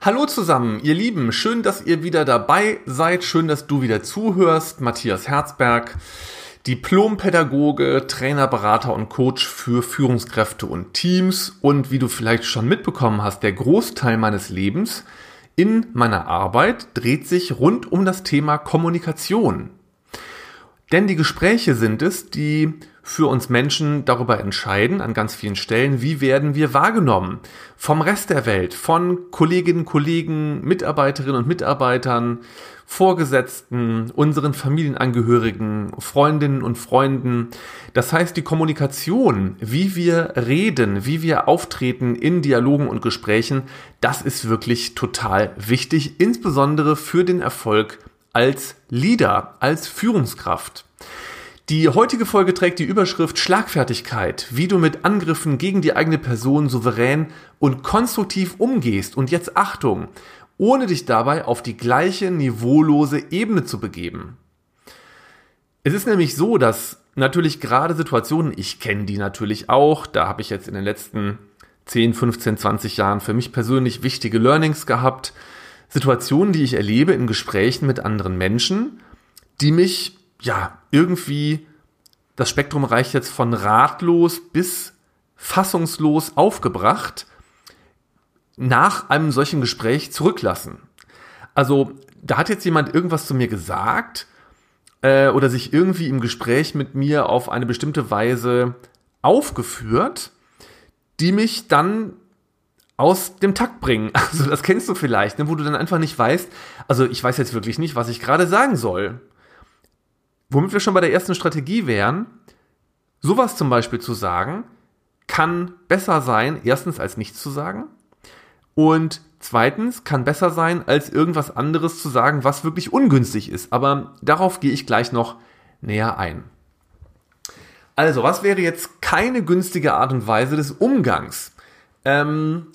Hallo zusammen, ihr Lieben, schön, dass ihr wieder dabei seid, schön, dass du wieder zuhörst. Matthias Herzberg, Diplompädagoge, Trainer, Berater und Coach für Führungskräfte und Teams und wie du vielleicht schon mitbekommen hast, der Großteil meines Lebens in meiner Arbeit dreht sich rund um das Thema Kommunikation. Denn die Gespräche sind es, die für uns Menschen darüber entscheiden, an ganz vielen Stellen, wie werden wir wahrgenommen vom Rest der Welt, von Kolleginnen, Kollegen, Mitarbeiterinnen und Mitarbeitern, Vorgesetzten, unseren Familienangehörigen, Freundinnen und Freunden. Das heißt, die Kommunikation, wie wir reden, wie wir auftreten in Dialogen und Gesprächen, das ist wirklich total wichtig, insbesondere für den Erfolg als Leader, als Führungskraft. Die heutige Folge trägt die Überschrift Schlagfertigkeit, wie du mit Angriffen gegen die eigene Person souverän und konstruktiv umgehst. Und jetzt Achtung, ohne dich dabei auf die gleiche niveaulose Ebene zu begeben. Es ist nämlich so, dass natürlich gerade Situationen, ich kenne die natürlich auch, da habe ich jetzt in den letzten 10, 15, 20 Jahren für mich persönlich wichtige Learnings gehabt, Situationen, die ich erlebe in Gesprächen mit anderen Menschen, die mich ja, irgendwie, das Spektrum reicht jetzt von ratlos bis fassungslos aufgebracht, nach einem solchen Gespräch zurücklassen. Also, da hat jetzt jemand irgendwas zu mir gesagt äh, oder sich irgendwie im Gespräch mit mir auf eine bestimmte Weise aufgeführt, die mich dann aus dem Takt bringen. Also das kennst du vielleicht, ne, wo du dann einfach nicht weißt, also ich weiß jetzt wirklich nicht, was ich gerade sagen soll. Womit wir schon bei der ersten Strategie wären, sowas zum Beispiel zu sagen, kann besser sein, erstens als nichts zu sagen und zweitens kann besser sein, als irgendwas anderes zu sagen, was wirklich ungünstig ist. Aber darauf gehe ich gleich noch näher ein. Also, was wäre jetzt keine günstige Art und Weise des Umgangs? Ähm,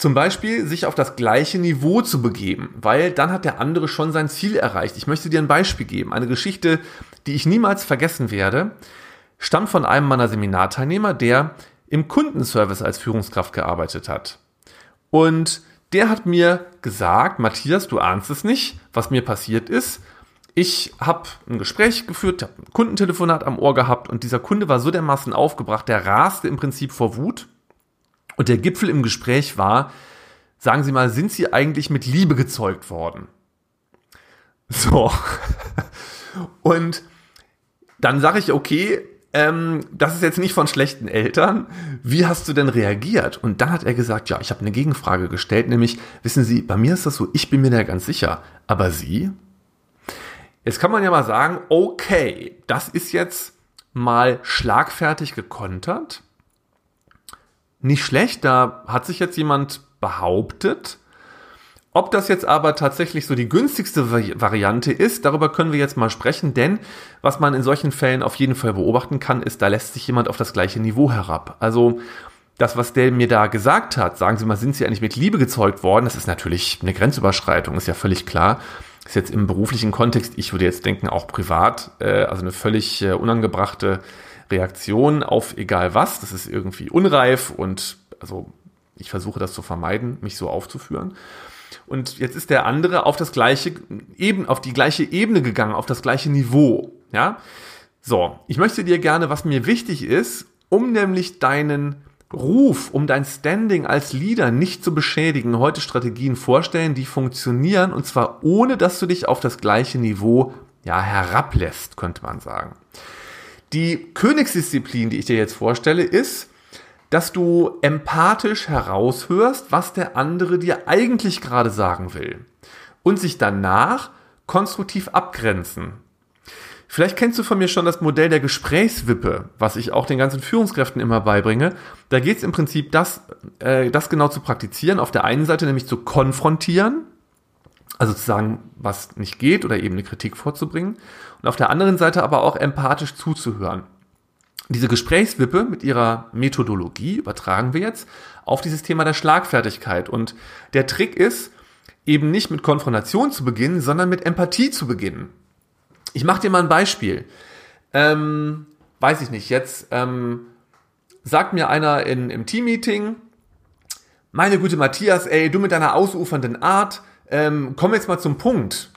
zum Beispiel sich auf das gleiche Niveau zu begeben, weil dann hat der andere schon sein Ziel erreicht. Ich möchte dir ein Beispiel geben. Eine Geschichte, die ich niemals vergessen werde, stammt von einem meiner Seminarteilnehmer, der im Kundenservice als Führungskraft gearbeitet hat. Und der hat mir gesagt, Matthias, du ahnst es nicht, was mir passiert ist. Ich habe ein Gespräch geführt, habe ein Kundentelefonat am Ohr gehabt und dieser Kunde war so dermaßen aufgebracht, der raste im Prinzip vor Wut und der Gipfel im Gespräch war, sagen Sie mal, sind Sie eigentlich mit Liebe gezeugt worden? So. Und dann sage ich, okay, ähm, das ist jetzt nicht von schlechten Eltern. Wie hast du denn reagiert? Und dann hat er gesagt, ja, ich habe eine Gegenfrage gestellt, nämlich, wissen Sie, bei mir ist das so, ich bin mir da ganz sicher. Aber Sie? Jetzt kann man ja mal sagen, okay, das ist jetzt mal schlagfertig gekontert nicht schlecht, da hat sich jetzt jemand behauptet. Ob das jetzt aber tatsächlich so die günstigste Variante ist, darüber können wir jetzt mal sprechen, denn was man in solchen Fällen auf jeden Fall beobachten kann, ist, da lässt sich jemand auf das gleiche Niveau herab. Also das, was der mir da gesagt hat, sagen Sie mal, sind Sie eigentlich mit Liebe gezeugt worden? Das ist natürlich eine Grenzüberschreitung, ist ja völlig klar. Ist jetzt im beruflichen Kontext, ich würde jetzt denken, auch privat, äh, also eine völlig äh, unangebrachte Reaktion auf egal was. Das ist irgendwie unreif und also ich versuche das zu vermeiden, mich so aufzuführen. Und jetzt ist der andere auf das gleiche eben auf die gleiche Ebene gegangen, auf das gleiche Niveau, ja? So, ich möchte dir gerne, was mir wichtig ist, um nämlich deinen Ruf, um dein Standing als Leader nicht zu beschädigen, heute Strategien vorstellen, die funktionieren und zwar ohne, dass du dich auf das gleiche Niveau ja herablässt, könnte man sagen. Die Königsdisziplin, die ich dir jetzt vorstelle, ist, dass du empathisch heraushörst, was der andere dir eigentlich gerade sagen will und sich danach konstruktiv abgrenzen. Vielleicht kennst du von mir schon das Modell der Gesprächswippe, was ich auch den ganzen Führungskräften immer beibringe. Da geht es im Prinzip, das, äh, das genau zu praktizieren. Auf der einen Seite nämlich zu konfrontieren, also zu sagen, was nicht geht oder eben eine Kritik vorzubringen. Und auf der anderen Seite aber auch empathisch zuzuhören. Diese Gesprächswippe mit ihrer Methodologie übertragen wir jetzt auf dieses Thema der Schlagfertigkeit. Und der Trick ist, eben nicht mit Konfrontation zu beginnen, sondern mit Empathie zu beginnen. Ich mache dir mal ein Beispiel. Ähm, weiß ich nicht, jetzt ähm, sagt mir einer in, im Teammeeting, meine Güte, Matthias, ey, du mit deiner ausufernden Art, ähm, komm jetzt mal zum Punkt.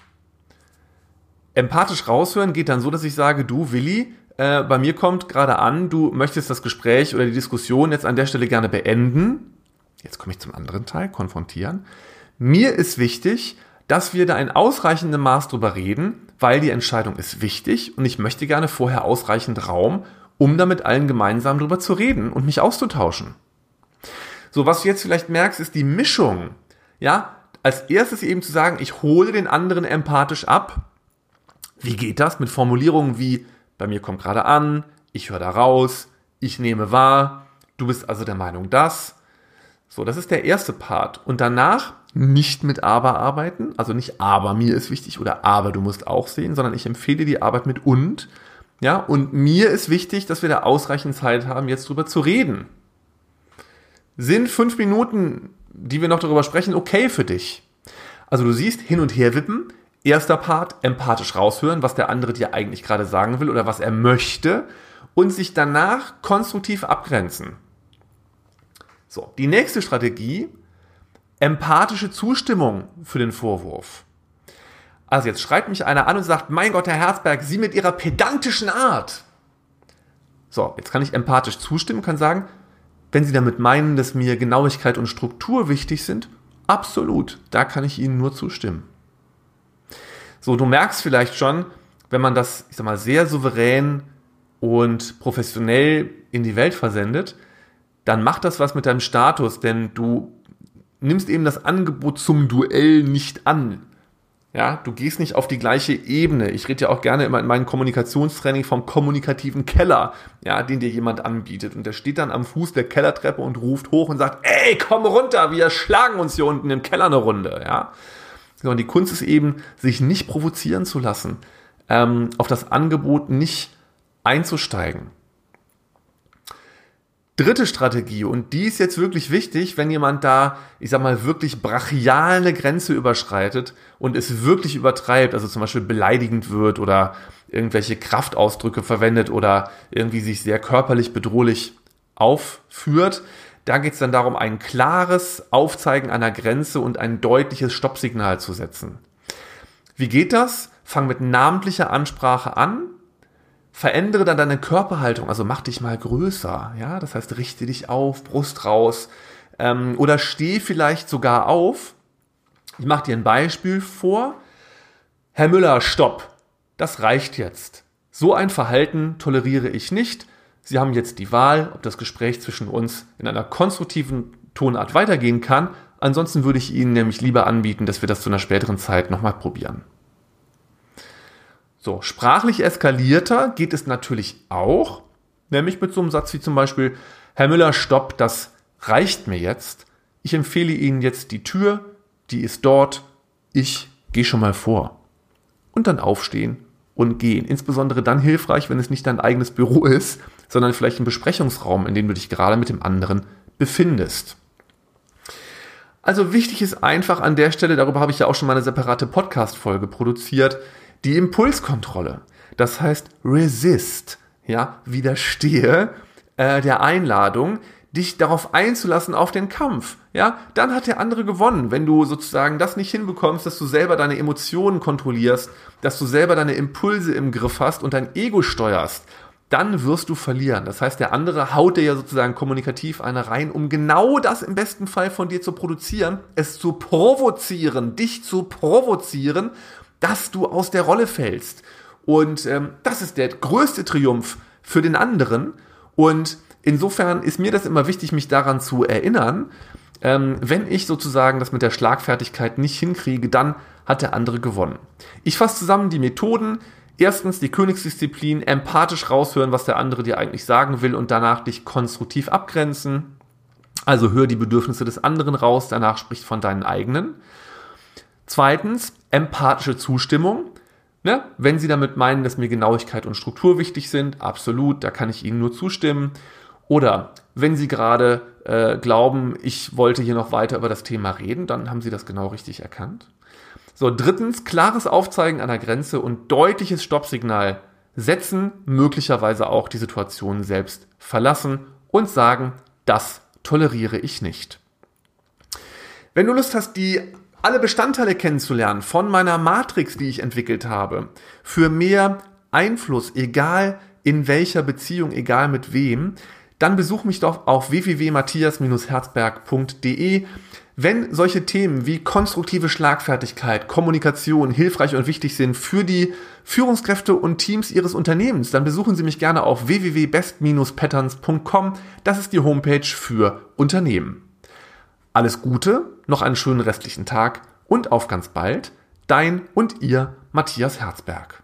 Empathisch raushören geht dann so, dass ich sage, du, Willi, äh, bei mir kommt gerade an, du möchtest das Gespräch oder die Diskussion jetzt an der Stelle gerne beenden. Jetzt komme ich zum anderen Teil, konfrontieren. Mir ist wichtig, dass wir da in ausreichendem Maß drüber reden, weil die Entscheidung ist wichtig und ich möchte gerne vorher ausreichend Raum, um da mit allen gemeinsam drüber zu reden und mich auszutauschen. So, was du jetzt vielleicht merkst, ist die Mischung. Ja, als erstes eben zu sagen, ich hole den anderen empathisch ab. Wie geht das mit Formulierungen wie, bei mir kommt gerade an, ich höre da raus, ich nehme wahr, du bist also der Meinung das. So, das ist der erste Part. Und danach nicht mit aber arbeiten, also nicht aber mir ist wichtig oder aber du musst auch sehen, sondern ich empfehle die Arbeit mit und. Ja, und mir ist wichtig, dass wir da ausreichend Zeit haben, jetzt drüber zu reden. Sind fünf Minuten, die wir noch darüber sprechen, okay für dich? Also du siehst, hin und her wippen. Erster Part, empathisch raushören, was der andere dir eigentlich gerade sagen will oder was er möchte und sich danach konstruktiv abgrenzen. So, die nächste Strategie, empathische Zustimmung für den Vorwurf. Also jetzt schreibt mich einer an und sagt, mein Gott, Herr Herzberg, Sie mit Ihrer pedantischen Art. So, jetzt kann ich empathisch zustimmen, kann sagen, wenn Sie damit meinen, dass mir Genauigkeit und Struktur wichtig sind, absolut, da kann ich Ihnen nur zustimmen. So, du merkst vielleicht schon, wenn man das, ich sag mal, sehr souverän und professionell in die Welt versendet, dann macht das was mit deinem Status, denn du nimmst eben das Angebot zum Duell nicht an. Ja, du gehst nicht auf die gleiche Ebene. Ich rede ja auch gerne immer in meinem Kommunikationstraining vom kommunikativen Keller, ja, den dir jemand anbietet. Und der steht dann am Fuß der Kellertreppe und ruft hoch und sagt, ey, komm runter, wir schlagen uns hier unten im Keller eine Runde, ja. Sondern die Kunst ist eben, sich nicht provozieren zu lassen, ähm, auf das Angebot nicht einzusteigen. Dritte Strategie, und die ist jetzt wirklich wichtig, wenn jemand da, ich sag mal, wirklich brachial eine Grenze überschreitet und es wirklich übertreibt, also zum Beispiel beleidigend wird oder irgendwelche Kraftausdrücke verwendet oder irgendwie sich sehr körperlich bedrohlich aufführt. Da geht es dann darum, ein klares Aufzeigen einer Grenze und ein deutliches Stoppsignal zu setzen. Wie geht das? Fang mit namentlicher Ansprache an, verändere dann deine Körperhaltung, also mach dich mal größer, ja, das heißt, richte dich auf, Brust raus, ähm, oder steh vielleicht sogar auf. Ich mache dir ein Beispiel vor. Herr Müller, stopp. Das reicht jetzt. So ein Verhalten toleriere ich nicht. Sie haben jetzt die Wahl, ob das Gespräch zwischen uns in einer konstruktiven Tonart weitergehen kann. Ansonsten würde ich Ihnen nämlich lieber anbieten, dass wir das zu einer späteren Zeit nochmal probieren. So, sprachlich eskalierter geht es natürlich auch, nämlich mit so einem Satz wie zum Beispiel, Herr Müller, stopp, das reicht mir jetzt. Ich empfehle Ihnen jetzt die Tür, die ist dort, ich gehe schon mal vor. Und dann aufstehen und gehen. Insbesondere dann hilfreich, wenn es nicht dein eigenes Büro ist, sondern vielleicht ein Besprechungsraum, in dem du dich gerade mit dem anderen befindest. Also wichtig ist einfach an der Stelle, darüber habe ich ja auch schon mal eine separate Podcast-Folge produziert, die Impulskontrolle. Das heißt, resist, ja, widerstehe äh, der Einladung, dich darauf einzulassen auf den Kampf. Ja, dann hat der andere gewonnen, wenn du sozusagen das nicht hinbekommst, dass du selber deine Emotionen kontrollierst, dass du selber deine Impulse im Griff hast und dein Ego steuerst, dann wirst du verlieren. Das heißt, der andere haut dir ja sozusagen kommunikativ eine rein, um genau das im besten Fall von dir zu produzieren, es zu provozieren, dich zu provozieren dass du aus der Rolle fällst. Und ähm, das ist der größte Triumph für den anderen. Und insofern ist mir das immer wichtig, mich daran zu erinnern. Ähm, wenn ich sozusagen das mit der Schlagfertigkeit nicht hinkriege, dann hat der andere gewonnen. Ich fasse zusammen die Methoden. Erstens die Königsdisziplin, empathisch raushören, was der andere dir eigentlich sagen will und danach dich konstruktiv abgrenzen. Also hör die Bedürfnisse des anderen raus, danach spricht von deinen eigenen. Zweitens, empathische Zustimmung. Ne? Wenn Sie damit meinen, dass mir Genauigkeit und Struktur wichtig sind, absolut, da kann ich Ihnen nur zustimmen. Oder wenn Sie gerade äh, glauben, ich wollte hier noch weiter über das Thema reden, dann haben Sie das genau richtig erkannt. So, drittens, klares Aufzeigen einer Grenze und deutliches Stoppsignal setzen, möglicherweise auch die Situation selbst verlassen und sagen, das toleriere ich nicht. Wenn du Lust hast, die alle Bestandteile kennenzulernen von meiner Matrix, die ich entwickelt habe, für mehr Einfluss, egal in welcher Beziehung, egal mit wem, dann besuch mich doch auf www.matthias-herzberg.de. Wenn solche Themen wie konstruktive Schlagfertigkeit, Kommunikation hilfreich und wichtig sind für die Führungskräfte und Teams Ihres Unternehmens, dann besuchen Sie mich gerne auf www.best-patterns.com. Das ist die Homepage für Unternehmen. Alles Gute, noch einen schönen restlichen Tag und auf ganz bald, dein und ihr Matthias Herzberg.